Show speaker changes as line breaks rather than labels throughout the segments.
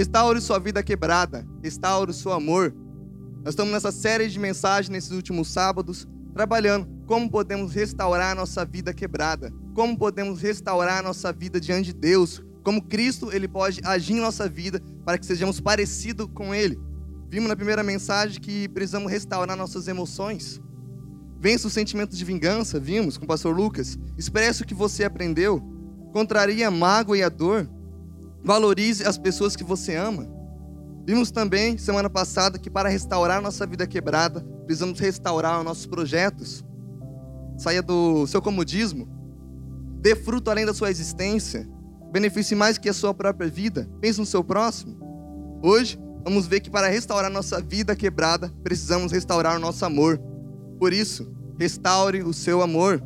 Restaure sua vida quebrada, restaure o seu amor. Nós estamos nessa série de mensagens nesses últimos sábados, trabalhando como podemos restaurar a nossa vida quebrada, como podemos restaurar a nossa vida diante de Deus, como Cristo ele pode agir em nossa vida para que sejamos parecidos com Ele. Vimos na primeira mensagem que precisamos restaurar nossas emoções. Vença os sentimentos de vingança, vimos com o pastor Lucas. Expresse o que você aprendeu. Contraria a mágoa e a dor. Valorize as pessoas que você ama. Vimos também, semana passada, que para restaurar nossa vida quebrada, precisamos restaurar os nossos projetos. Saia do seu comodismo. Dê fruto além da sua existência. Beneficie mais que a sua própria vida. Pense no seu próximo. Hoje, vamos ver que para restaurar nossa vida quebrada, precisamos restaurar o nosso amor. Por isso, restaure o seu amor.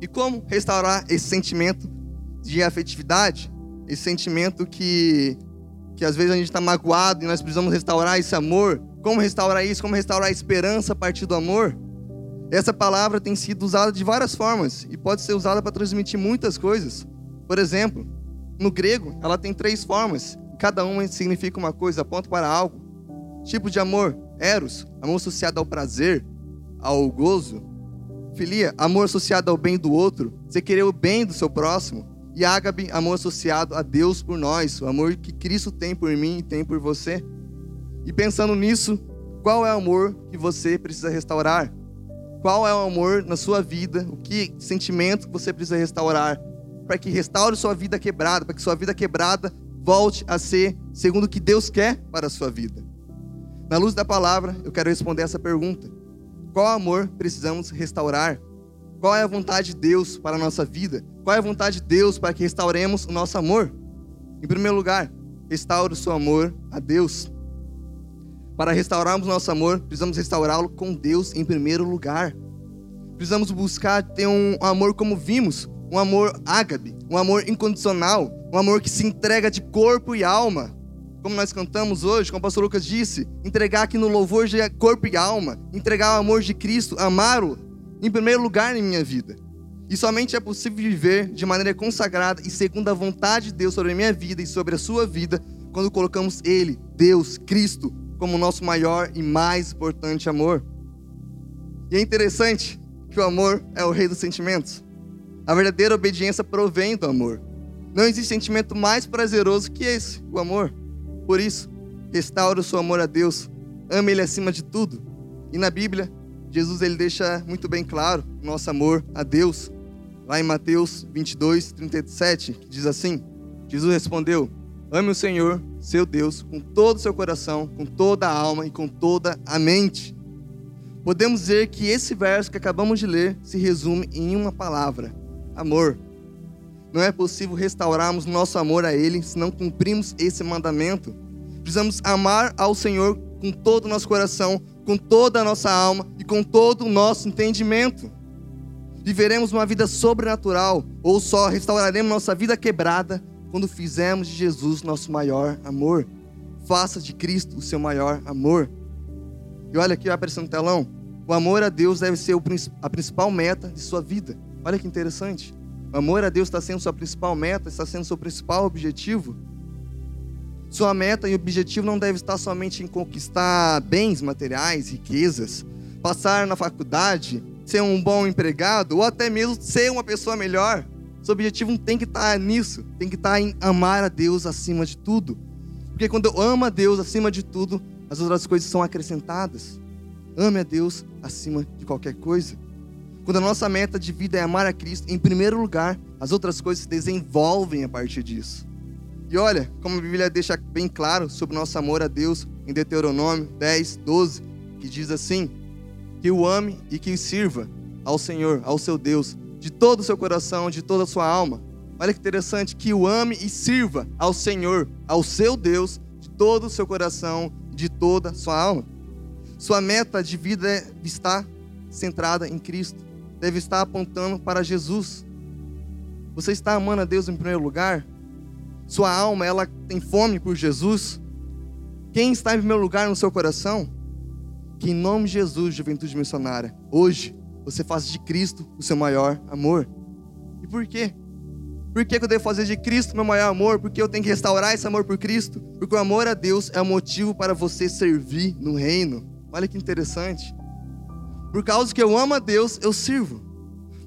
E como restaurar esse sentimento de afetividade? Esse sentimento que, que às vezes a gente está magoado e nós precisamos restaurar esse amor. Como restaurar isso? Como restaurar a esperança a partir do amor? Essa palavra tem sido usada de várias formas e pode ser usada para transmitir muitas coisas. Por exemplo, no grego, ela tem três formas. Cada uma significa uma coisa, aponta para algo. Tipo de amor: eros, amor associado ao prazer, ao gozo. Filia, amor associado ao bem do outro, você querer o bem do seu próximo. E ágabe, amor associado a Deus por nós, o amor que Cristo tem por mim e tem por você. E pensando nisso, qual é o amor que você precisa restaurar? Qual é o amor na sua vida? O que sentimento você precisa restaurar? Para que restaure sua vida quebrada, para que sua vida quebrada volte a ser segundo o que Deus quer para a sua vida. Na luz da palavra, eu quero responder essa pergunta. Qual amor precisamos restaurar? Qual é a vontade de Deus para a nossa vida? Qual é a vontade de Deus para que restauremos o nosso amor? Em primeiro lugar, restaure o seu amor a Deus. Para restaurarmos o nosso amor, precisamos restaurá-lo com Deus em primeiro lugar. Precisamos buscar ter um amor como vimos, um amor ágabe, um amor incondicional, um amor que se entrega de corpo e alma, como nós cantamos hoje, como o pastor Lucas disse, entregar aqui no louvor de corpo e alma, entregar o amor de Cristo, amá-lo em primeiro lugar em minha vida. E somente é possível viver de maneira consagrada e segundo a vontade de Deus sobre a minha vida e sobre a sua vida, quando colocamos Ele, Deus, Cristo, como nosso maior e mais importante amor. E é interessante que o amor é o rei dos sentimentos. A verdadeira obediência provém do amor. Não existe sentimento mais prazeroso que esse, o amor. Por isso, restaure o seu amor a Deus, ame Ele acima de tudo. E na Bíblia, Jesus ele deixa muito bem claro o nosso amor a Deus. Lá em Mateus 22, 37, que diz assim: Jesus respondeu: Ame o Senhor, seu Deus, com todo o seu coração, com toda a alma e com toda a mente. Podemos dizer que esse verso que acabamos de ler se resume em uma palavra: amor. Não é possível restaurarmos nosso amor a Ele se não cumprimos esse mandamento. Precisamos amar ao Senhor com todo o nosso coração, com toda a nossa alma e com todo o nosso entendimento. Viveremos uma vida sobrenatural ou só restauraremos nossa vida quebrada quando fizermos de Jesus nosso maior amor. Faça de Cristo o seu maior amor. E olha aqui, vai aparecendo no telão. O amor a Deus deve ser a principal meta de sua vida. Olha que interessante. O amor a Deus está sendo sua principal meta, está sendo seu principal objetivo. Sua meta e objetivo não deve estar somente em conquistar bens materiais, riquezas, passar na faculdade, ser um bom empregado ou até mesmo ser uma pessoa melhor. Seu objetivo não tem que estar nisso, tem que estar em amar a Deus acima de tudo. Porque quando eu amo a Deus acima de tudo, as outras coisas são acrescentadas. Ame a Deus acima de qualquer coisa. Quando a nossa meta de vida é amar a Cristo, em primeiro lugar, as outras coisas se desenvolvem a partir disso. E olha, como a Bíblia deixa bem claro sobre o nosso amor a Deus em Deuteronômio 10, 12, que diz assim: que o ame e que o sirva ao Senhor, ao seu Deus, de todo o seu coração, de toda a sua alma. Olha que interessante, que o ame e sirva ao Senhor, ao seu Deus, de todo o seu coração, de toda a sua alma. Sua meta de vida é estar centrada em Cristo deve estar apontando para Jesus. Você está amando a Deus em primeiro lugar? Sua alma, ela tem fome por Jesus? Quem está em primeiro lugar no seu coração? Que em nome de Jesus, juventude missionária, hoje você faça de Cristo o seu maior amor. E por quê? Por que, eu devo fazer de Cristo meu maior amor? Porque eu tenho que restaurar esse amor por Cristo? Porque o amor a Deus é o motivo para você servir no reino. Olha que interessante. Por causa que eu amo a Deus, eu sirvo.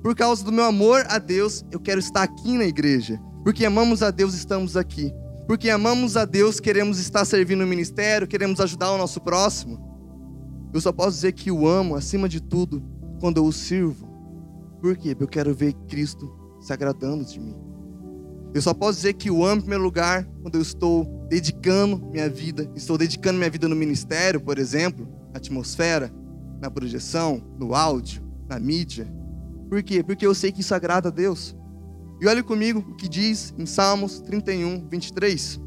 Por causa do meu amor a Deus, eu quero estar aqui na igreja. Porque amamos a Deus, estamos aqui. Porque amamos a Deus, queremos estar servindo no ministério, queremos ajudar o nosso próximo. Eu só posso dizer que o amo acima de tudo quando eu o sirvo. Por quê? Porque eu quero ver Cristo se agradando de mim. Eu só posso dizer que o amo em primeiro lugar quando eu estou dedicando minha vida, estou dedicando minha vida no ministério, por exemplo, na atmosfera, na projeção, no áudio, na mídia. Por quê? Porque eu sei que isso agrada a Deus. E olhe comigo o que diz em Salmos 31, 23.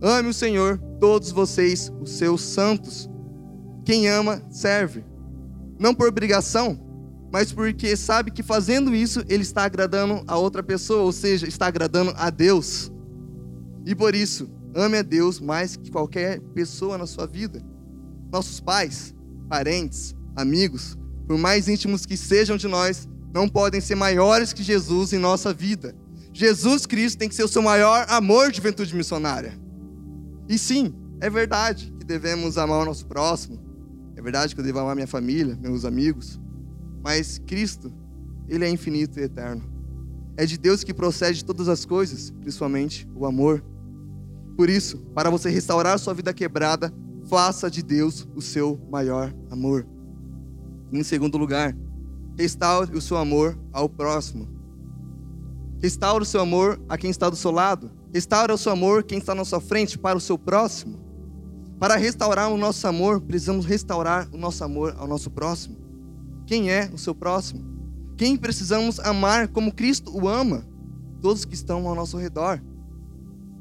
Ame o Senhor, todos vocês, os seus santos. Quem ama, serve. Não por obrigação, mas porque sabe que fazendo isso ele está agradando a outra pessoa, ou seja, está agradando a Deus. E por isso, ame a Deus mais que qualquer pessoa na sua vida. Nossos pais, parentes, amigos, por mais íntimos que sejam de nós, não podem ser maiores que Jesus em nossa vida. Jesus Cristo tem que ser o seu maior amor de juventude missionária. E sim, é verdade que devemos amar o nosso próximo. É verdade que eu devo amar minha família, meus amigos. Mas Cristo, Ele é infinito e eterno. É de Deus que procede todas as coisas, principalmente o amor. Por isso, para você restaurar sua vida quebrada, faça de Deus o seu maior amor. Em segundo lugar, Restaure o seu amor ao próximo. Restaure o seu amor a quem está do seu lado. Restaure o seu amor quem está na sua frente para o seu próximo. Para restaurar o nosso amor, precisamos restaurar o nosso amor ao nosso próximo. Quem é o seu próximo? Quem precisamos amar como Cristo o ama? Todos que estão ao nosso redor.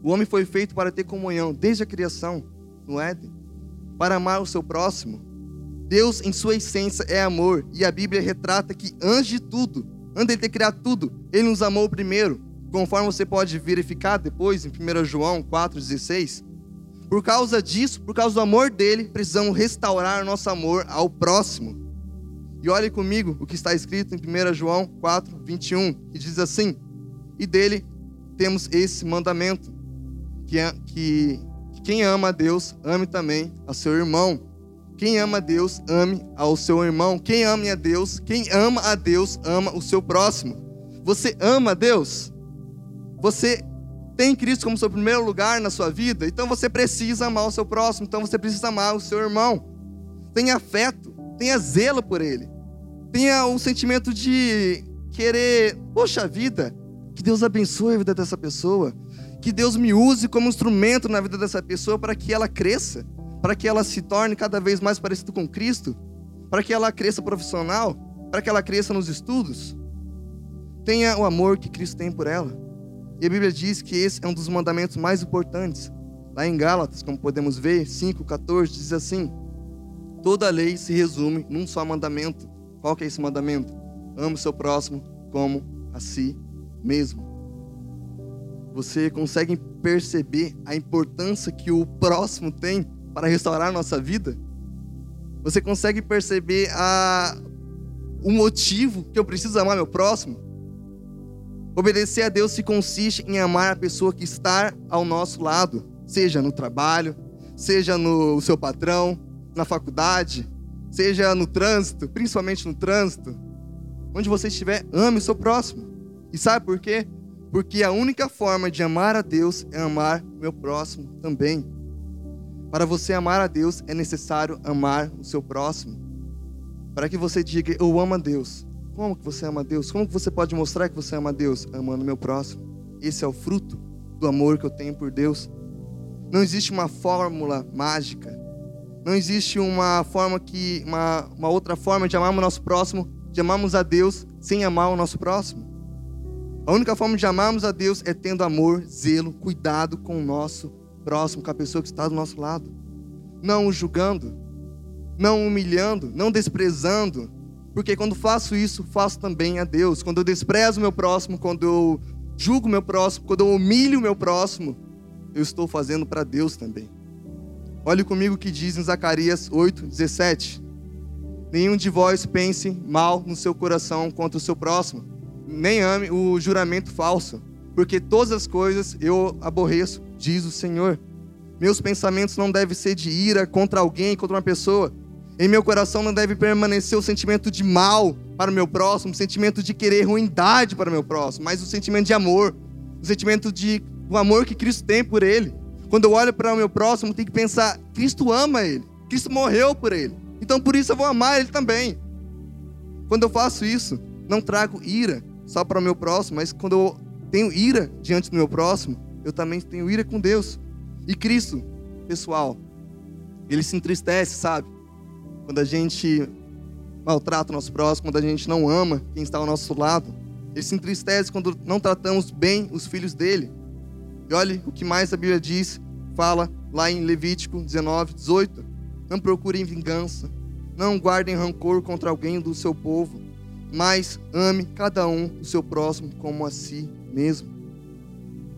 O homem foi feito para ter comunhão desde a criação, no Éden, para amar o seu próximo. Deus, em sua essência, é amor. E a Bíblia retrata que, antes de tudo, antes de ter criado tudo, Ele nos amou primeiro. Conforme você pode verificar depois em 1 João 4,16. Por causa disso, por causa do amor dele, precisamos restaurar nosso amor ao próximo. E olhe comigo o que está escrito em 1 João 4, 21, que diz assim: E dele temos esse mandamento, que, é, que, que quem ama a Deus, ame também a seu irmão. Quem ama a Deus, ame ao seu irmão. Quem ama a Deus, quem ama a Deus, ama o seu próximo. Você ama a Deus? Você tem Cristo como seu primeiro lugar na sua vida? Então você precisa amar o seu próximo, então você precisa amar o seu irmão. Tenha afeto, tenha zelo por ele. Tenha um sentimento de querer, poxa vida, que Deus abençoe a vida dessa pessoa, que Deus me use como instrumento na vida dessa pessoa para que ela cresça para que ela se torne cada vez mais parecida com Cristo, para que ela cresça profissional, para que ela cresça nos estudos. Tenha o amor que Cristo tem por ela. E a Bíblia diz que esse é um dos mandamentos mais importantes. Lá em Gálatas, como podemos ver, 5,14 diz assim: Toda lei se resume num só mandamento. Qual que é esse mandamento? Ame o seu próximo como a si mesmo. Você consegue perceber a importância que o próximo tem para restaurar nossa vida? Você consegue perceber a, o motivo que eu preciso amar meu próximo? Obedecer a Deus se consiste em amar a pessoa que está ao nosso lado, seja no trabalho, seja no seu patrão, na faculdade, seja no trânsito, principalmente no trânsito. Onde você estiver, ame o seu próximo. E sabe por quê? Porque a única forma de amar a Deus é amar o meu próximo também. Para você amar a Deus, é necessário amar o seu próximo. Para que você diga, eu amo a Deus. Como que você ama a Deus? Como que você pode mostrar que você ama a Deus? Amando o meu próximo. Esse é o fruto do amor que eu tenho por Deus. Não existe uma fórmula mágica. Não existe uma forma que uma, uma outra forma de amarmos o nosso próximo, de amarmos a Deus sem amar o nosso próximo. A única forma de amarmos a Deus é tendo amor, zelo, cuidado com o nosso próximo, com a pessoa que está do nosso lado. Não o julgando, não humilhando, não desprezando. Porque quando faço isso, faço também a Deus. Quando eu desprezo o meu próximo, quando eu julgo o meu próximo, quando eu humilho o meu próximo, eu estou fazendo para Deus também. Olhe comigo o que diz em Zacarias 8, 17. Nenhum de vós pense mal no seu coração contra o seu próximo, nem ame o juramento falso, porque todas as coisas eu aborreço, diz o Senhor. Meus pensamentos não devem ser de ira contra alguém, contra uma pessoa. Em meu coração não deve permanecer o sentimento de mal para o meu próximo, o sentimento de querer ruindade para o meu próximo, mas o sentimento de amor, o sentimento de o amor que Cristo tem por ele. Quando eu olho para o meu próximo, tenho que pensar: Cristo ama ele, Cristo morreu por ele, então por isso eu vou amar ele também. Quando eu faço isso, não trago ira só para o meu próximo, mas quando eu tenho ira diante do meu próximo, eu também tenho ira com Deus. E Cristo, pessoal, ele se entristece, sabe? Quando a gente maltrata o nosso próximo, quando a gente não ama quem está ao nosso lado. Ele se entristece quando não tratamos bem os filhos dele. E olhe o que mais a Bíblia diz, fala lá em Levítico 19, 18. Não procurem vingança, não guardem rancor contra alguém do seu povo, mas ame cada um o seu próximo como a si mesmo.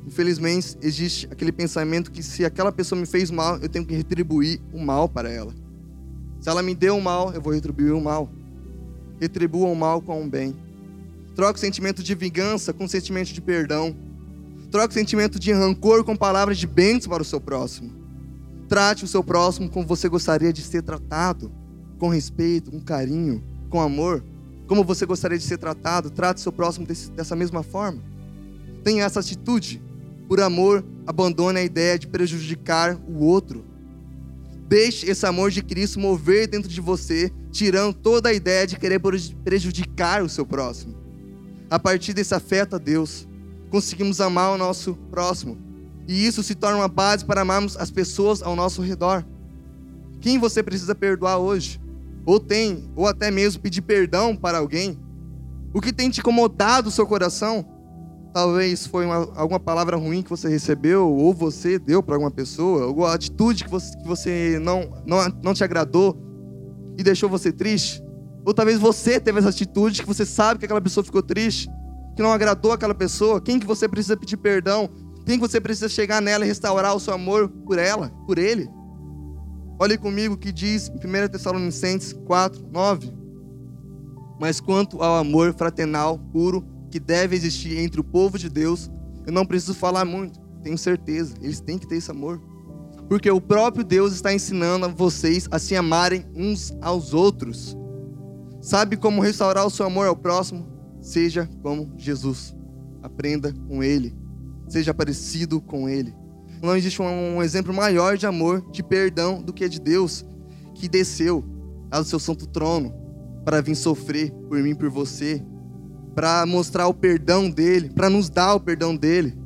Infelizmente, existe aquele pensamento que se aquela pessoa me fez mal, eu tenho que retribuir o mal para ela. Se ela me deu o mal, eu vou retribuir o mal. Retribua o mal com o bem. Troque o sentimento de vingança com o sentimento de perdão. Troque o sentimento de rancor com palavras de bênção para o seu próximo. Trate o seu próximo como você gostaria de ser tratado, com respeito, com carinho, com amor. Como você gostaria de ser tratado, trate o seu próximo desse, dessa mesma forma. Tenha essa atitude. Por amor, abandone a ideia de prejudicar o outro. Deixe esse amor de Cristo mover dentro de você, tirando toda a ideia de querer prejudicar o seu próximo. A partir desse afeto a Deus, conseguimos amar o nosso próximo. E isso se torna uma base para amarmos as pessoas ao nosso redor. Quem você precisa perdoar hoje? Ou tem, ou até mesmo pedir perdão para alguém? O que tem te incomodado o seu coração? Talvez foi uma, alguma palavra ruim que você recebeu, ou você deu para alguma pessoa, alguma atitude que você, que você não, não, não te agradou e deixou você triste. Ou talvez você teve essa atitude que você sabe que aquela pessoa ficou triste, que não agradou aquela pessoa. Quem que você precisa pedir perdão? Quem que você precisa chegar nela e restaurar o seu amor por ela, por ele? Olhe comigo o que diz em 1 Tessalonicenses 4, 9. Mas quanto ao amor fraternal, puro, que deve existir entre o povo de Deus, eu não preciso falar muito, tenho certeza, eles têm que ter esse amor. Porque o próprio Deus está ensinando a vocês a se amarem uns aos outros. Sabe como restaurar o seu amor ao próximo? Seja como Jesus. Aprenda com Ele. Seja parecido com Ele. Não existe um, exemplo maior de amor, de perdão, do que de Deus, que desceu ao seu santo trono para vir sofrer por mim, por você, para mostrar o perdão dele, para nos dar o perdão dele.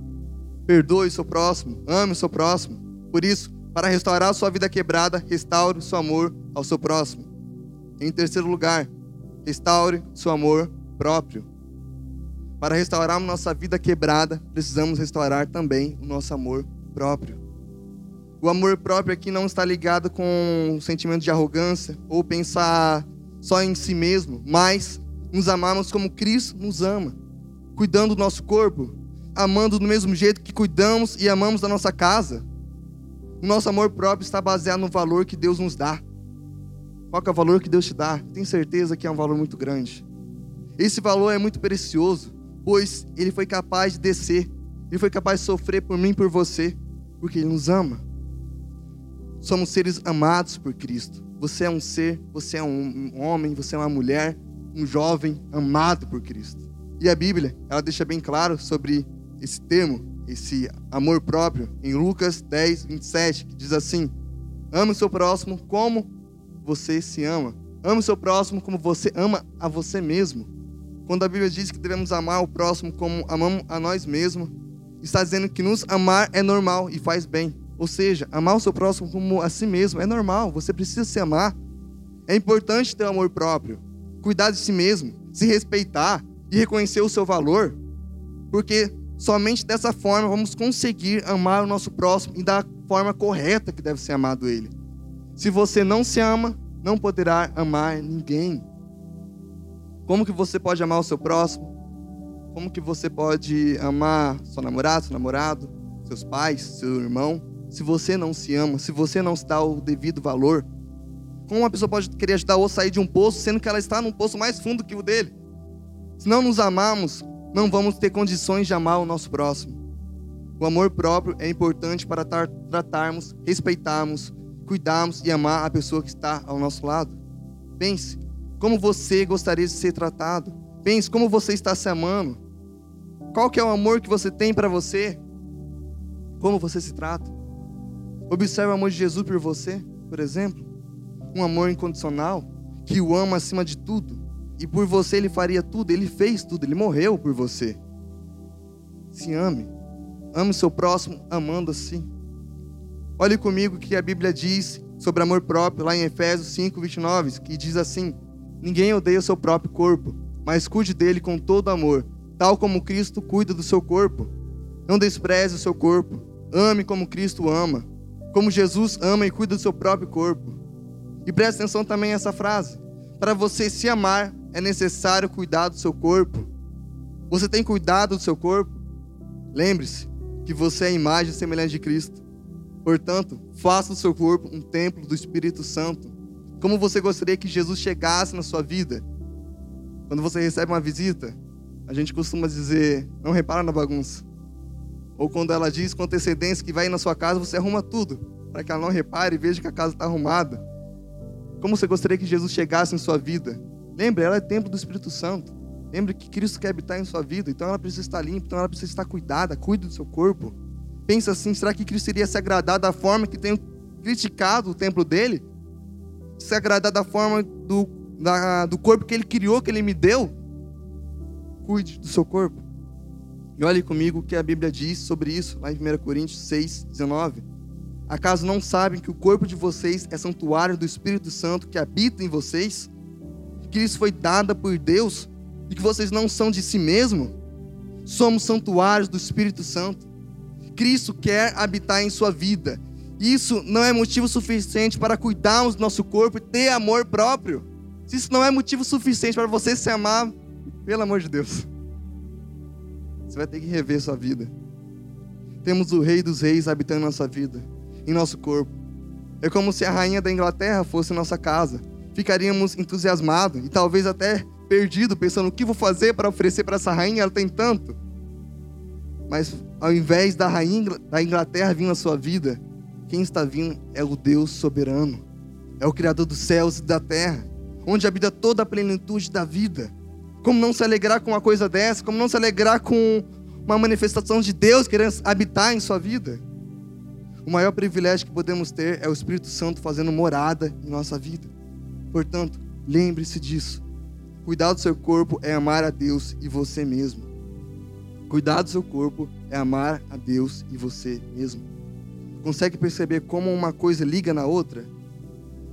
Perdoe o seu próximo, ame o seu próximo. Por isso, para restaurar a sua vida quebrada, restaure o seu amor ao seu próximo. Em terceiro lugar, restaure o seu amor próprio. Para restaurarmos nossa vida quebrada, precisamos restaurar também o nosso amor próprio. O amor próprio aqui não está ligado com um sentimento de arrogância ou pensar só em si mesmo, mas nos amarmos como Cristo nos ama, cuidando do nosso corpo, amando do mesmo jeito que cuidamos e amamos da nossa casa. O nosso amor próprio está baseado no valor que Deus nos dá. Qual é o valor que Deus te dá? Tenho certeza que é um valor muito grande. Esse valor é muito precioso, pois Ele foi capaz de descer, Ele foi capaz de sofrer por mim e por você, porque Ele nos ama. Somos seres amados por Cristo. Você é um ser, você é um homem, você é uma mulher, um jovem amado por Cristo. E a Bíblia, ela deixa bem claro sobre esse termo, esse amor próprio, em Lucas 10, 27, que diz assim: Ame o seu próximo como você se ama. Ame o seu próximo como você ama a você mesmo. Quando a Bíblia diz que devemos amar o próximo como amamos a nós mesmos, está dizendo que nos amar é normal e faz bem. Ou seja, amar o seu próximo como a si mesmo é normal, você precisa se amar. É importante ter amor próprio cuidar de si mesmo, se respeitar e reconhecer o seu valor, porque somente dessa forma vamos conseguir amar o nosso próximo e da forma correta que deve ser amado ele. Se você não se ama, não poderá amar ninguém. Como que você pode amar o seu próximo? Como que você pode amar seu namorado, seu namorado, seus pais, seu irmão? Se você não se ama, se você não dá o devido valor, como uma pessoa pode querer ajudar o outro a sair de um poço, sendo que ela está num poço mais fundo que o dele? Se não nos amarmos não vamos ter condições de amar o nosso próximo. O amor próprio é importante para tratarmos, respeitarmos, cuidarmos e amar a pessoa que está ao nosso lado. Pense como você gostaria de ser tratado. Pense como você está se amando. Qual que é o amor que você tem para você? Como você se trata? Observe o amor de Jesus por você, por exemplo. Um amor incondicional, que o ama acima de tudo. E por você ele faria tudo, ele fez tudo, ele morreu por você. Se ame. Ame seu próximo amando assim. Olhe comigo o que a Bíblia diz sobre amor próprio, lá em Efésios 5, 29, que diz assim: Ninguém odeia o seu próprio corpo, mas cuide dele com todo amor, tal como Cristo cuida do seu corpo. Não despreze o seu corpo, ame como Cristo ama, como Jesus ama e cuida do seu próprio corpo. E preste atenção também nessa frase: para você se amar, é necessário cuidar do seu corpo. Você tem cuidado do seu corpo? Lembre-se que você é a imagem semelhante de Cristo. Portanto, faça do seu corpo um templo do Espírito Santo. Como você gostaria que Jesus chegasse na sua vida? Quando você recebe uma visita, a gente costuma dizer: não repara na bagunça. Ou quando ela diz com antecedência que vai na sua casa, você arruma tudo, para que ela não repare e veja que a casa está arrumada. Como você gostaria que Jesus chegasse em sua vida? Lembre, ela é templo do Espírito Santo. Lembre que Cristo quer habitar em sua vida, então ela precisa estar limpa, então ela precisa estar cuidada, cuide do seu corpo. Pensa assim, será que Cristo iria se agradar da forma que tenho criticado o templo dele? Se agradar da forma do, da, do corpo que ele criou, que ele me deu? Cuide do seu corpo. E olhe comigo o que a Bíblia diz sobre isso, lá em 1 Coríntios 6, 19. Acaso não sabem que o corpo de vocês é santuário do Espírito Santo que habita em vocês? Que isso foi dada por Deus e que vocês não são de si mesmo? Somos santuários do Espírito Santo. Cristo quer habitar em sua vida. Isso não é motivo suficiente para cuidarmos do nosso corpo e ter amor próprio. Se isso não é motivo suficiente para você se amar, pelo amor de Deus. Você vai ter que rever sua vida. Temos o Rei dos Reis habitando nossa vida, em nosso corpo. É como se a rainha da Inglaterra fosse nossa casa. Ficaríamos entusiasmados e talvez até perdidos, pensando o que vou fazer para oferecer para essa rainha, ela tem tanto. Mas ao invés da rainha da Inglaterra vir na sua vida, quem está vindo é o Deus soberano, é o Criador dos céus e da terra, onde habita toda a plenitude da vida. Como não se alegrar com uma coisa dessa? Como não se alegrar com uma manifestação de Deus querendo habitar em sua vida? O maior privilégio que podemos ter é o Espírito Santo fazendo morada em nossa vida. Portanto, lembre-se disso. Cuidar do seu corpo é amar a Deus e você mesmo. Cuidar do seu corpo é amar a Deus e você mesmo. Consegue perceber como uma coisa liga na outra?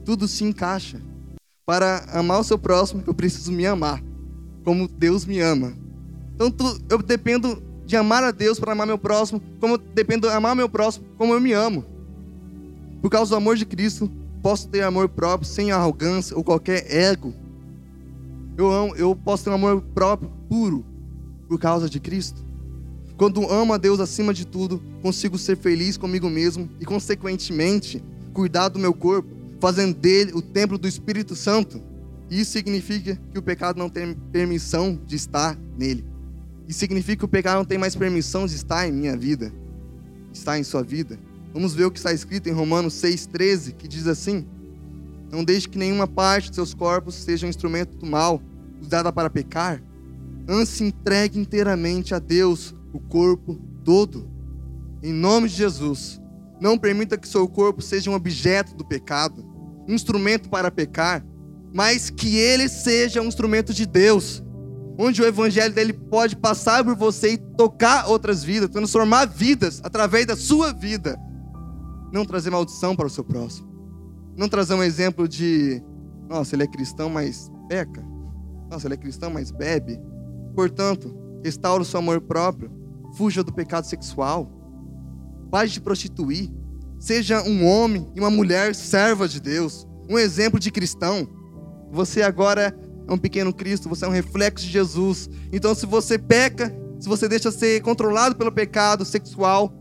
Tudo se encaixa. Para amar o seu próximo, eu preciso me amar como Deus me ama. Então eu dependo de amar a Deus para amar meu próximo, como eu dependo de amar meu próximo como eu me amo. Por causa do amor de Cristo, posso ter amor próprio sem arrogância ou qualquer ego. Eu amo, eu posso ter um amor próprio puro por causa de Cristo. Quando amo a Deus acima de tudo, consigo ser feliz comigo mesmo e consequentemente cuidar do meu corpo, fazendo dele o templo do Espírito Santo. Isso significa que o pecado não tem permissão de estar nele. Isso significa que o pecado não tem mais permissão de estar em minha vida, estar em sua vida. Vamos ver o que está escrito em Romanos 6,13, que diz assim: Não deixe que nenhuma parte de seus corpos seja um instrumento do mal, usada para pecar. Antes se entregue inteiramente a Deus o corpo todo. Em nome de Jesus, não permita que seu corpo seja um objeto do pecado, um instrumento para pecar, mas que ele seja um instrumento de Deus, onde o evangelho dele pode passar por você e tocar outras vidas, transformar vidas através da sua vida. Não trazer maldição para o seu próximo. Não trazer um exemplo de, nossa, ele é cristão, mas peca. Nossa, ele é cristão, mas bebe. Portanto, restaure o seu amor próprio. Fuja do pecado sexual. Pare de prostituir. Seja um homem e uma mulher serva de Deus. Um exemplo de cristão. Você agora é um pequeno Cristo, você é um reflexo de Jesus. Então, se você peca, se você deixa ser controlado pelo pecado sexual,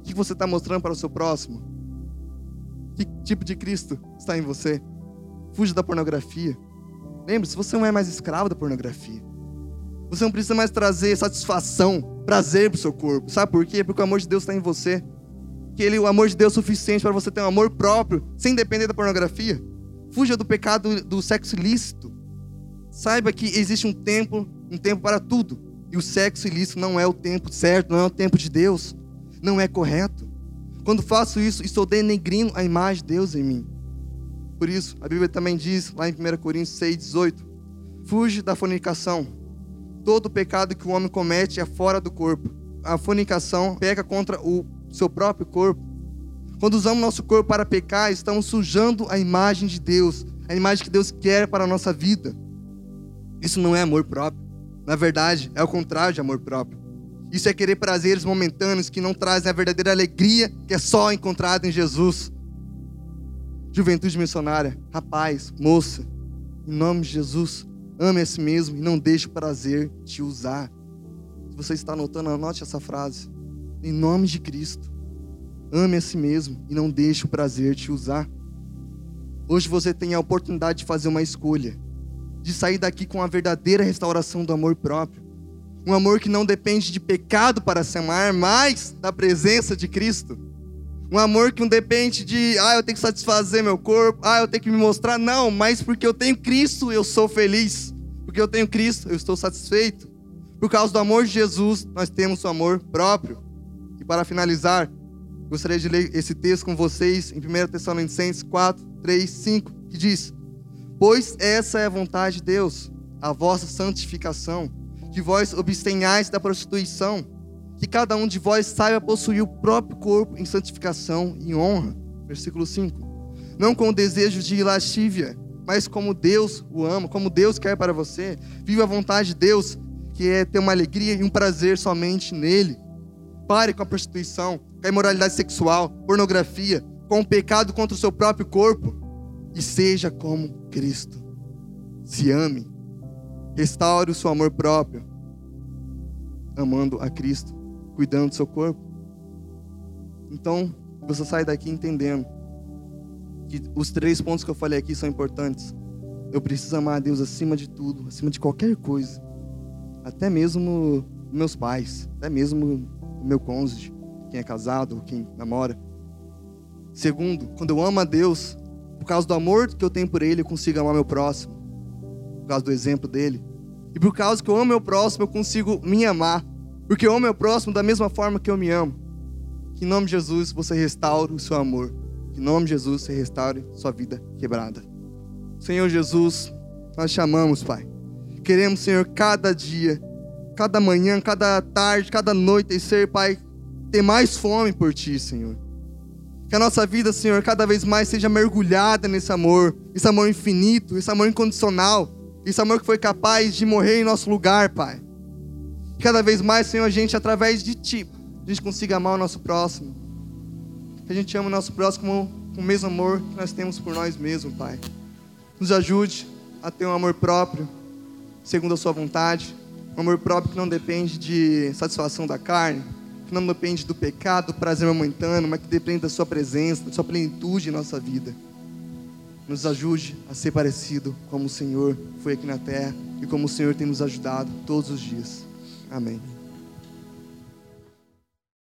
o que você está mostrando para o seu próximo? Que tipo de Cristo está em você? Fuja da pornografia. Lembre-se, você não é mais escravo da pornografia. Você não precisa mais trazer satisfação, prazer para o seu corpo. Sabe por quê? Porque o amor de Deus está em você. Que ele, o amor de Deus é suficiente para você ter um amor próprio, sem depender da pornografia. Fuja do pecado do sexo ilícito. Saiba que existe um tempo, um tempo para tudo. E o sexo ilícito não é o tempo certo, não é o tempo de Deus. Não é correto. Quando faço isso, estou denegrindo a imagem de Deus em mim. Por isso, a Bíblia também diz, lá em 1 Coríntios 6, 18: Fuge da fornicação. Todo pecado que o homem comete é fora do corpo. A fornicação peca contra o seu próprio corpo. Quando usamos nosso corpo para pecar, estamos sujando a imagem de Deus, a imagem que Deus quer para a nossa vida. Isso não é amor próprio. Na verdade, é o contrário de amor próprio. Isso é querer prazeres momentâneos que não trazem a verdadeira alegria que é só encontrada em Jesus. Juventude missionária, rapaz, moça, em nome de Jesus, ame a si mesmo e não deixe o prazer te usar. Se você está anotando, anote essa frase. Em nome de Cristo, ame a si mesmo e não deixe o prazer te usar. Hoje você tem a oportunidade de fazer uma escolha, de sair daqui com a verdadeira restauração do amor próprio. Um amor que não depende de pecado para se amar, mas da presença de Cristo. Um amor que não depende de, ah, eu tenho que satisfazer meu corpo, ah, eu tenho que me mostrar. Não, mas porque eu tenho Cristo, eu sou feliz. Porque eu tenho Cristo, eu estou satisfeito. Por causa do amor de Jesus, nós temos o amor próprio. E para finalizar, gostaria de ler esse texto com vocês em 1 Tessalonicenses 4, 3, 5, que diz: Pois essa é a vontade de Deus, a vossa santificação, que vós abstenhais da prostituição que cada um de vós saiba possuir o próprio corpo em santificação e honra. Versículo 5. Não com o desejo de lascívia, mas como Deus o ama, como Deus quer para você. Viva a vontade de Deus, que é ter uma alegria e um prazer somente nele. Pare com a prostituição, com a imoralidade sexual, pornografia, com o pecado contra o seu próprio corpo e seja como Cristo. Se ame. Restaure o seu amor próprio, amando a Cristo cuidando do seu corpo. Então, você sai daqui entendendo que os três pontos que eu falei aqui são importantes. Eu preciso amar a Deus acima de tudo, acima de qualquer coisa. Até mesmo meus pais, até mesmo meu cônjuge, quem é casado ou quem namora. Segundo, quando eu amo a Deus, por causa do amor que eu tenho por Ele, eu consigo amar meu próximo. Por causa do exemplo dele. E por causa que eu amo meu próximo, eu consigo me amar. Porque eu amo meu próximo da mesma forma que eu me amo. Que em nome de Jesus você restaure o seu amor. Que em nome de Jesus você restaure sua vida quebrada. Senhor Jesus, nós chamamos, Pai. Queremos, Senhor, cada dia, cada manhã, cada tarde, cada noite, e ser, Pai, ter mais fome por Ti, Senhor. Que a nossa vida, Senhor, cada vez mais seja mergulhada nesse amor, esse amor infinito, esse amor incondicional, esse amor que foi capaz de morrer em nosso lugar, Pai. Cada vez mais, Senhor, a gente, através de Ti, a gente consiga amar o nosso próximo. Que a gente ama o nosso próximo com o mesmo amor que nós temos por nós mesmos, Pai. Nos ajude a ter um amor próprio, segundo a Sua vontade. Um amor próprio que não depende de satisfação da carne, que não depende do pecado, do prazer momentâneo, mas que depende da Sua presença, da Sua plenitude em nossa vida. Nos ajude a ser parecido como o Senhor foi aqui na terra e como o Senhor tem nos ajudado todos os dias. Amém.